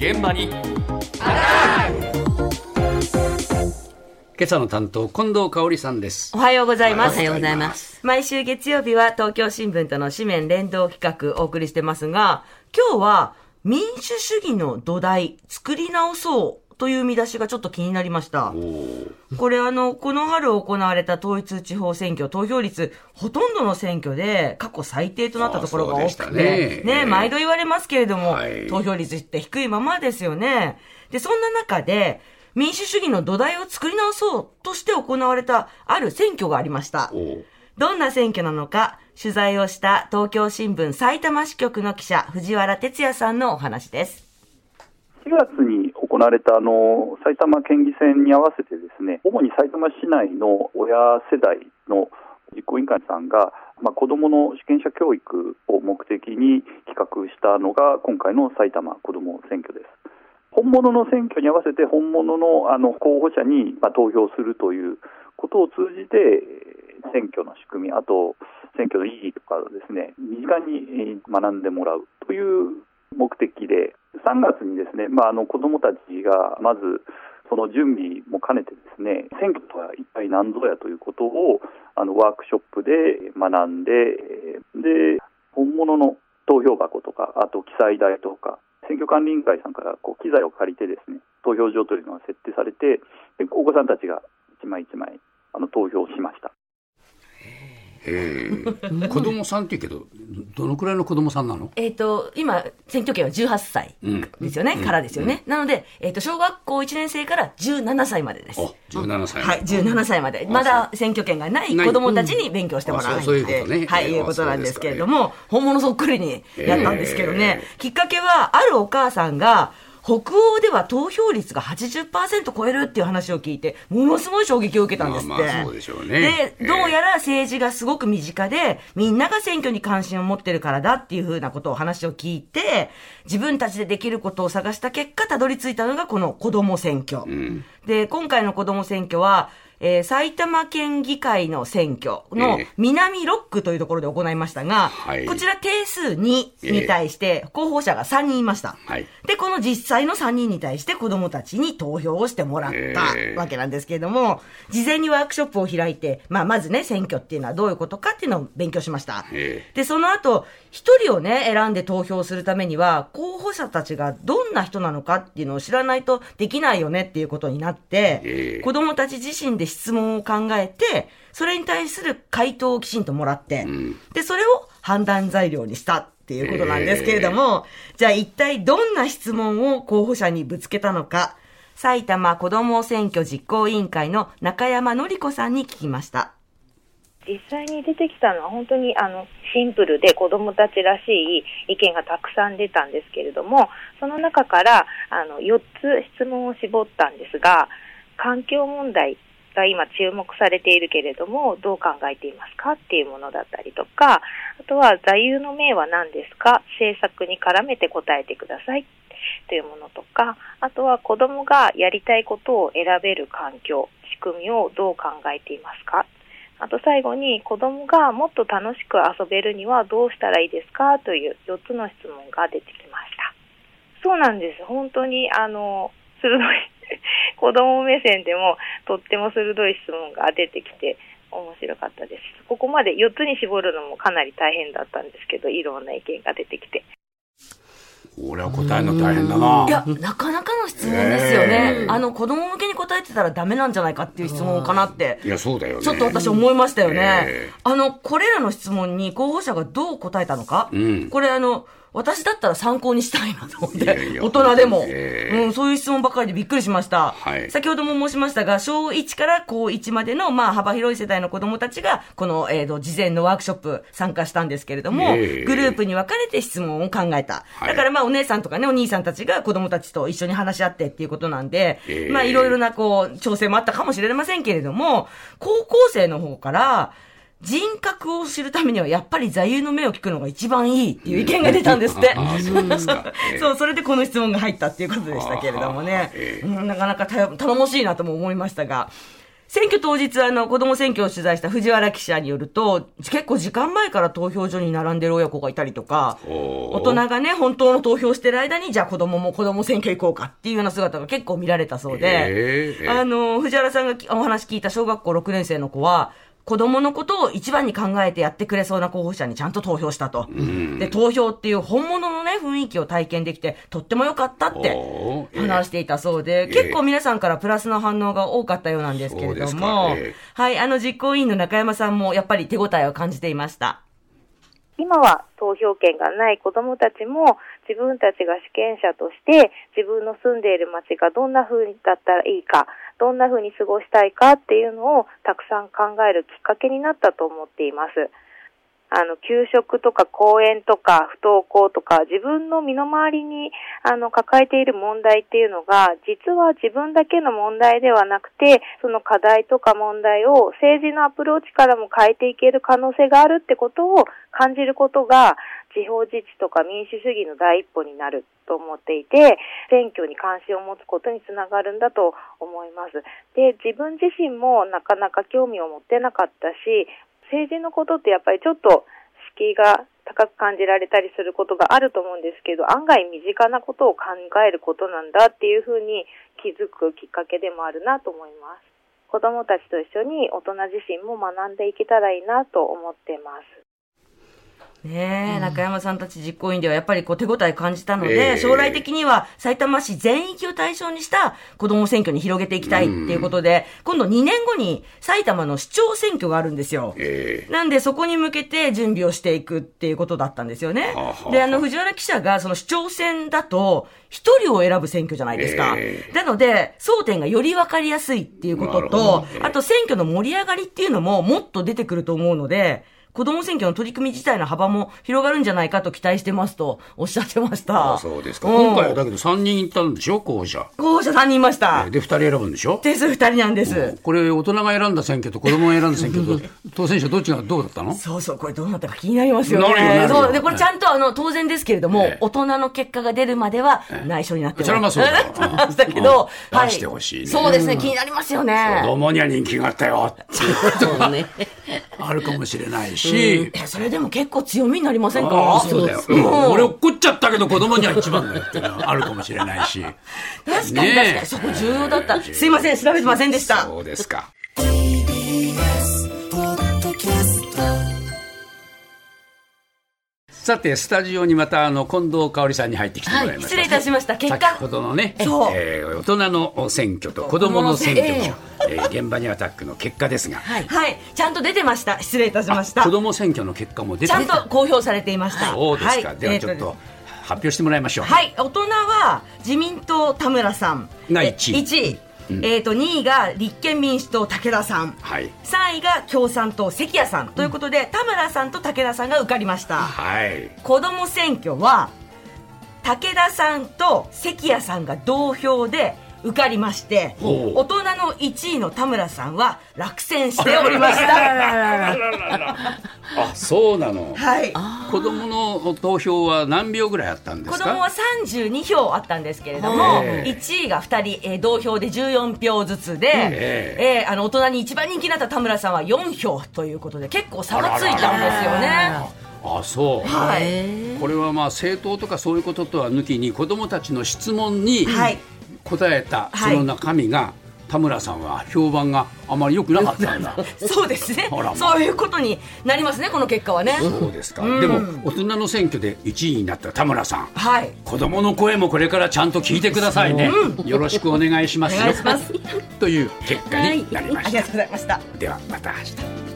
現場に今朝の担当近藤香織さんですおはようございます。おはようございます。毎週月曜日は東京新聞との紙面連動企画お送りしてますが、今日は民主主義の土台作り直そうという見出しがちょっと気になりました。これあの、この春行われた統一地方選挙投票率、ほとんどの選挙で過去最低となったところが多くて、ねね、毎度言われますけれども、はい投票率って低いままですよね。で、そんな中で、民主主義の土台を作り直そうとして行われたある選挙がありました。どんな選挙なのか、取材をした東京新聞埼玉支局の記者、藤原哲也さんのお話です。4月に行われたあの埼玉県議選に合わせてですね主に埼玉市内の親世代の実行委員会さんが、まあ、子どもの主権者教育を目的に企画したのが今回の埼玉子ども選挙です。本物の選挙に合わせて本物のあの候補者に、まあ、投票するということを通じて選挙の仕組みあと選挙の意義とかですね身近に学んでもらうという目的で3月にですね、まあ、あの子どもたちがまずその準備も兼ねてですね選挙とは一体何ぞやということをあのワークショップで学んでで本物の投票箱とかあと記載台とか選挙管理委員会さんからこう機材を借りてですね投票所というのが設定されてお子さんたちが一枚一枚あの投票しました。えー、子供さんって言うけどどのくらいの子供さんなの？えっ、と、今、選挙権は18歳ですよね、からですよね。なので、えっ、と、小学校1年生から17歳までです。お17歳はい、17歳まで。まだ選挙権がない子供たちに勉強してもらううそういうことね。はい、ええいうことなんですけれども、本物そっくりにやったんですけどね、きっかけは、あるお母さんが、北欧では投票率が80%超えるっていう話を聞いて、ものすごい衝撃を受けたんですって。まあまあそうでしょうねで、どうやら政治がすごく身近で、みんなが選挙に関心を持ってるからだっていうふうなことを話を聞いて、自分たちでできることを探した結果、たどり着いたのがこの子供選挙。で、今回の子供選挙は、えー埼玉県議会の選挙のええ。南6区というところで行いましたが、はい。こちら定数2に対して候補者が3人いました。はい。で、この実際の3人に対して子供たちに投票をしてもらったええ。わけなんですけれども、事前にワークショップを開いて、まあ、まずね、選挙っていうのはどういうことかっていうのを勉強しました。え。で、その後、一人をね、選んで投票するためには、候補者たちがどんな人なのかっていうのを知らないとできないよねっていうことになって、ええ。子供たち自身で質問を考えて、それに対する回答をきちんともらって、で、それを判断材料にしたっていうことなんですけれども、じゃあ一体どんな質問を候補者にぶつけたのか、埼玉子ども選挙実行委員会の中山典子さんに聞きました。実際に出てきたのは本当にあのシンプルで子どもたちらしい意見がたくさん出たんですけれどもその中からあの4つ質問を絞ったんですが環境問題が今注目されているけれどもどう考えていますかっていうものだったりとかあとは座右の銘は何ですか？政策に絡めて答えてくださいというものとかあとは子どもがやりたいことを選べる環境仕組みをどう考えていますか？あと最後に子供がもっと楽しく遊べるにはどうしたらいいですか？という4つの質問が出てきました。そうなんです。本当にあの鋭い 子供目線でもとっても鋭い質問が出てきて面白かったです。ここまで4つに絞るのもかなり大変だったんですけど、いろんな意見が出てきて。俺は答えるの大変だないや、なかなかの質問ですよね。ええあの、子供向けに答えてたらダメなんじゃないかっていう質問かなって。いやそうだよねちょっと私思いましたよね。ええあの、これらの質問に候補者がどう答えたのか、んこれあの、私だったら参考にしたいなと思って、いやいや。大人でも、ええ。うん、そういう質問ばかりでびっくりしました。はい。先ほども申しましたが、小1から高1までの、まあ、幅広い世代の子供たちが、この、えーと、事前のワークショップ参加したんですけれども、ええ。グループに分かれて質問を考えた。はい。だからまあ、お姉さんとかね、お兄さんたちが子供たちと一緒に話し合ってっていうことなんで、ええ。まあ、いろいろな、こう、調整もあったかもしれませんけれども、高校生の方から、人格を知るためにはやっぱり座右の銘を聞くのが一番いいっていう意見が出たんですって。ああそうですか ええそう、それでこの質問が入ったっていうことでしたけれどもねええ。うんなかなかた頼もしいなとも思いましたが。選挙当日、あの、子供選挙を取材した藤原記者によると、結構時間前から投票所に並んでる親子がいたりとか、大人がね、本当の投票してる間に、じゃあ子供も子供選挙行こうかっていうような姿が結構見られたそうで、えーあの、藤原さんがきお話聞いた小学校6年生の子は、子供のことを一番に考えてやってくれそうな候補者にちゃんと投票したと。で、投票っていう本物のね、雰囲気を体験できて、とっても良かったって話していたそうで、え結構皆さんからプラスの反応が多かったようなんですけれども。はい、あの実行委員の中山さんもやっぱり手応えを感じていました。今は投票権がない子どもたちも自分たちが主権者として自分の住んでいる町がどんな風だったらいいか、どんな風に過ごしたいかっていうのをたくさん考えるきっかけになったと思っています。あの、給食とか公園とか不登校とか自分の身の回りにあの抱えている問題っていうのが実は自分だけの問題ではなくてその課題とか問題を政治のアプローチからも変えていける可能性があるってことを感じることが地方自治とか民主主義の第一歩になると思っていて選挙に関心を持つことにつながるんだと思います。で、自分自身もなかなか興味を持ってなかったし政治のことってやっぱりちょっと敷居が高く感じられたりすることがあると思うんですけど、案外身近なことを考えることなんだっていうふうに気づくきっかけでもあるなと思います。子供たちと一緒に大人自身も学んでいけたらいいなと思ってます。ねえ、中山さんたち実行委員ではやっぱりこう手応え感じたので、ええ。将来的には埼玉市全域を対象にした子ども選挙に広げていきたいっていうことで、今度2年後に埼玉の市長選挙があるんですよ。えなんで、そこに向けて準備をしていくっていうことだったんですよね。はあは。あで、あの、藤原記者が、その市長選だと、一人を選ぶ選挙じゃないですか。ええ。なので、争点がより分かりやすいっていうこととあと選挙の盛り上がりっていうのももっと出てくると思うので、子供選挙の取り組み自体の幅も広がるんじゃないかと期待してますとおっしゃってました。あそうですか。ん。今回はだけど3人行ったんでしょ？候補者。候補者3人いました。で、2人選ぶんでしょ？定数2人なんです。これ、大人が選んだ選挙と子供が選んだ選挙と、当選者どっちがどうだったの？そうそう、これどうなったか気になりますよね。で、これちゃんとあの、当然ですけれどもええ、大人の結果が出るまでは内緒になってそれはまあそうだ。よ なってましたけど、うん。出してほしいね。そうですね、気になりますよね。子供には人気があったよって。いうね。あるかもしれないし、え、それでも結構強みになりませんあか？あそうだよ。うん俺怒っちゃったけど子供には一番だよっていうのはあるかもしれないし。確かに確かに、そこ重要だった。すいません、調べてませんでした。そうですか。さて、スタジオにまたあの近藤香織さんに入ってきてもらいました。失礼いたしました。結先果。ほどのね、えー大人の選挙と子供の選挙の、ええー現場にアタックの結果ですが、はい。はい。ちゃんと出てました。失礼いたしました子。供選挙の結果も出てちゃんと公表されていました。そうですか。はいではちょっと発表してもらいましょう。はい、大人は自民党田村さんがえ一位1位、えー、と2位が立憲民主党武田さんはい。3位が共産党関谷さんということで、田村さんと武田さんが受かりましたはい。子ども選挙は武田さんと関谷さんが同票で受かりまして大人の1位の田村さんは落選しておりました。あ、そうなの。はい。子供の投票は何秒ぐらいあったんですか？子供は32票あったんですけれども、ええ。1位が2人、えー同票で14票ずつで、ええ。ーあの大人に一番人気になった田村さんは4票ということで結構差がついたんですよね。あ、そう。はい、これはまあ政党とかそういうこととは抜きに子どもたちの質問にはい答えたそはいの中身が、田村さんは評判があまり良くなかったんだ。そうですねまあそういうことになりますねこの結果はね。そうですか。でも大人の選挙で1位になった田村さん。はい子供の声もこれからちゃんと聞いてくださいね。よろしくお願いしますよ。お願いします という結果になりました。ありがとうございました。ではまた明日。